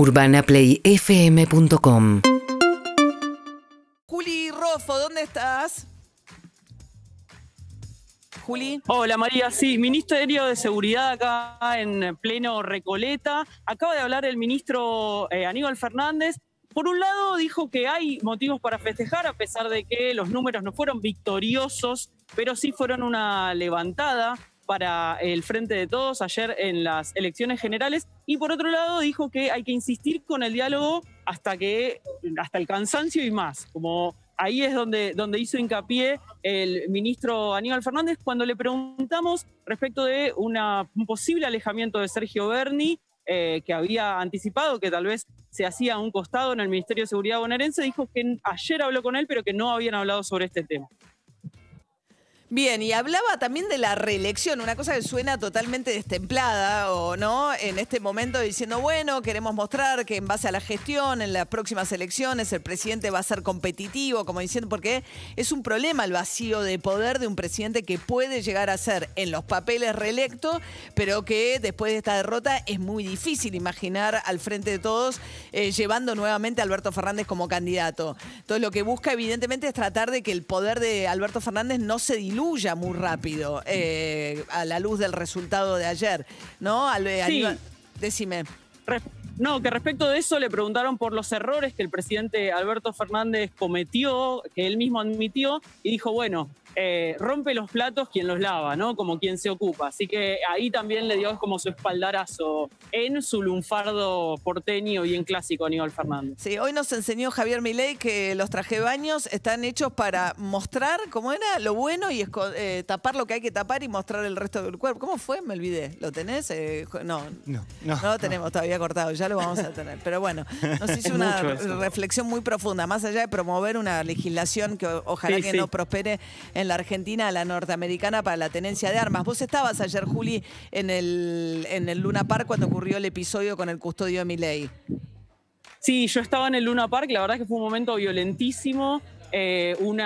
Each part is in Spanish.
UrbanaPlayFM.com Juli Rofo, ¿dónde estás? Juli. Hola María, sí, Ministerio de Seguridad acá en pleno Recoleta. Acaba de hablar el ministro eh, Aníbal Fernández. Por un lado dijo que hay motivos para festejar a pesar de que los números no fueron victoriosos, pero sí fueron una levantada para el Frente de Todos ayer en las elecciones generales. Y por otro lado dijo que hay que insistir con el diálogo hasta que hasta el cansancio y más, como ahí es donde, donde hizo hincapié el ministro Aníbal Fernández cuando le preguntamos respecto de un posible alejamiento de Sergio Berni, eh, que había anticipado que tal vez se hacía un costado en el Ministerio de Seguridad bonaerense, dijo que ayer habló con él, pero que no habían hablado sobre este tema. Bien, y hablaba también de la reelección, una cosa que suena totalmente destemplada, ¿o no? En este momento diciendo, bueno, queremos mostrar que en base a la gestión, en las próximas elecciones, el presidente va a ser competitivo, como diciendo, porque es un problema el vacío de poder de un presidente que puede llegar a ser en los papeles reelecto, pero que después de esta derrota es muy difícil imaginar al frente de todos eh, llevando nuevamente a Alberto Fernández como candidato. Entonces lo que busca evidentemente es tratar de que el poder de Alberto Fernández no se diluyga muy rápido eh, a la luz del resultado de ayer, ¿no? Al, sí. decime. No, que respecto de eso le preguntaron por los errores que el presidente Alberto Fernández cometió, que él mismo admitió, y dijo, bueno, eh, rompe los platos quien los lava, ¿no? Como quien se ocupa. Así que ahí también le dio como su espaldarazo en su lunfardo porteño y en clásico Aníbal Fernández. Sí, hoy nos enseñó Javier Milei que los traje baños están hechos para mostrar, cómo era, lo bueno y eh, tapar lo que hay que tapar y mostrar el resto del cuerpo. ¿Cómo fue? Me olvidé. ¿Lo tenés? Eh, no, no, no, lo tenemos todavía cortado, ya lo vamos a tener. Pero bueno, nos hizo una reflexión muy profunda, más allá de promover una legislación que ojalá que no prospere en la Argentina a la norteamericana para la tenencia de armas. Vos estabas ayer, Juli, en el, en el Luna Park cuando ocurrió el episodio con el custodio de Miley. Sí, yo estaba en el Luna Park, la verdad que fue un momento violentísimo. Eh, un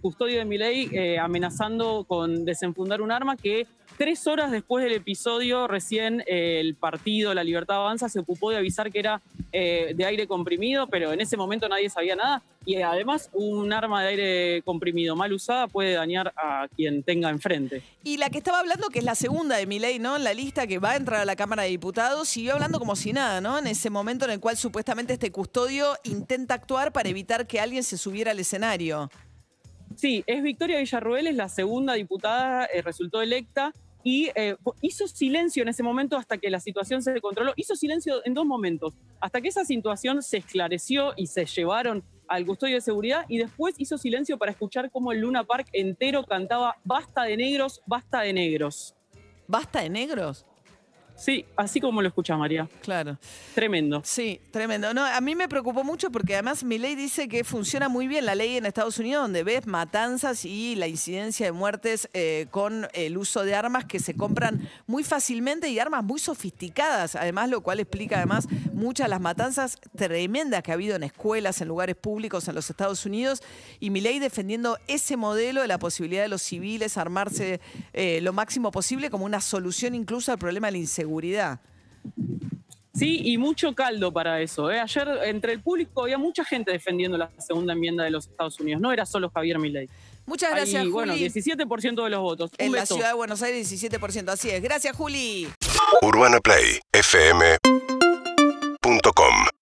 custodio de Miley eh, amenazando con desenfundar un arma que tres horas después del episodio recién eh, el partido La Libertad Avanza se ocupó de avisar que era de aire comprimido, pero en ese momento nadie sabía nada. Y además un arma de aire comprimido mal usada puede dañar a quien tenga enfrente. Y la que estaba hablando, que es la segunda de Miley, ¿no? En la lista que va a entrar a la Cámara de Diputados, siguió hablando como si nada, ¿no? En ese momento en el cual supuestamente este custodio intenta actuar para evitar que alguien se subiera al escenario. Sí, es Victoria Villarruel, es la segunda diputada, eh, resultó electa y eh, hizo silencio en ese momento hasta que la situación se controló. Hizo silencio en dos momentos, hasta que esa situación se esclareció y se llevaron al custodio de seguridad y después hizo silencio para escuchar cómo el Luna Park entero cantaba Basta de negros, basta de negros. ¿Basta de negros? Sí, así como lo escucha María. Claro. Tremendo. Sí, tremendo. No, a mí me preocupó mucho porque además mi ley dice que funciona muy bien la ley en Estados Unidos donde ves matanzas y la incidencia de muertes eh, con el uso de armas que se compran muy fácilmente y armas muy sofisticadas. Además, lo cual explica además muchas de las matanzas tremendas que ha habido en escuelas, en lugares públicos en los Estados Unidos. Y mi ley defendiendo ese modelo de la posibilidad de los civiles armarse eh, lo máximo posible como una solución incluso al problema de la inseguridad seguridad. Sí, y mucho caldo para eso. ¿eh? Ayer entre el público había mucha gente defendiendo la segunda enmienda de los Estados Unidos. No era solo Javier Milei. Muchas gracias, Juli. Bueno, 17% de los votos. en la ciudad de Buenos Aires, 17%. Así es. Gracias, Juli. Urbana Play, FM.com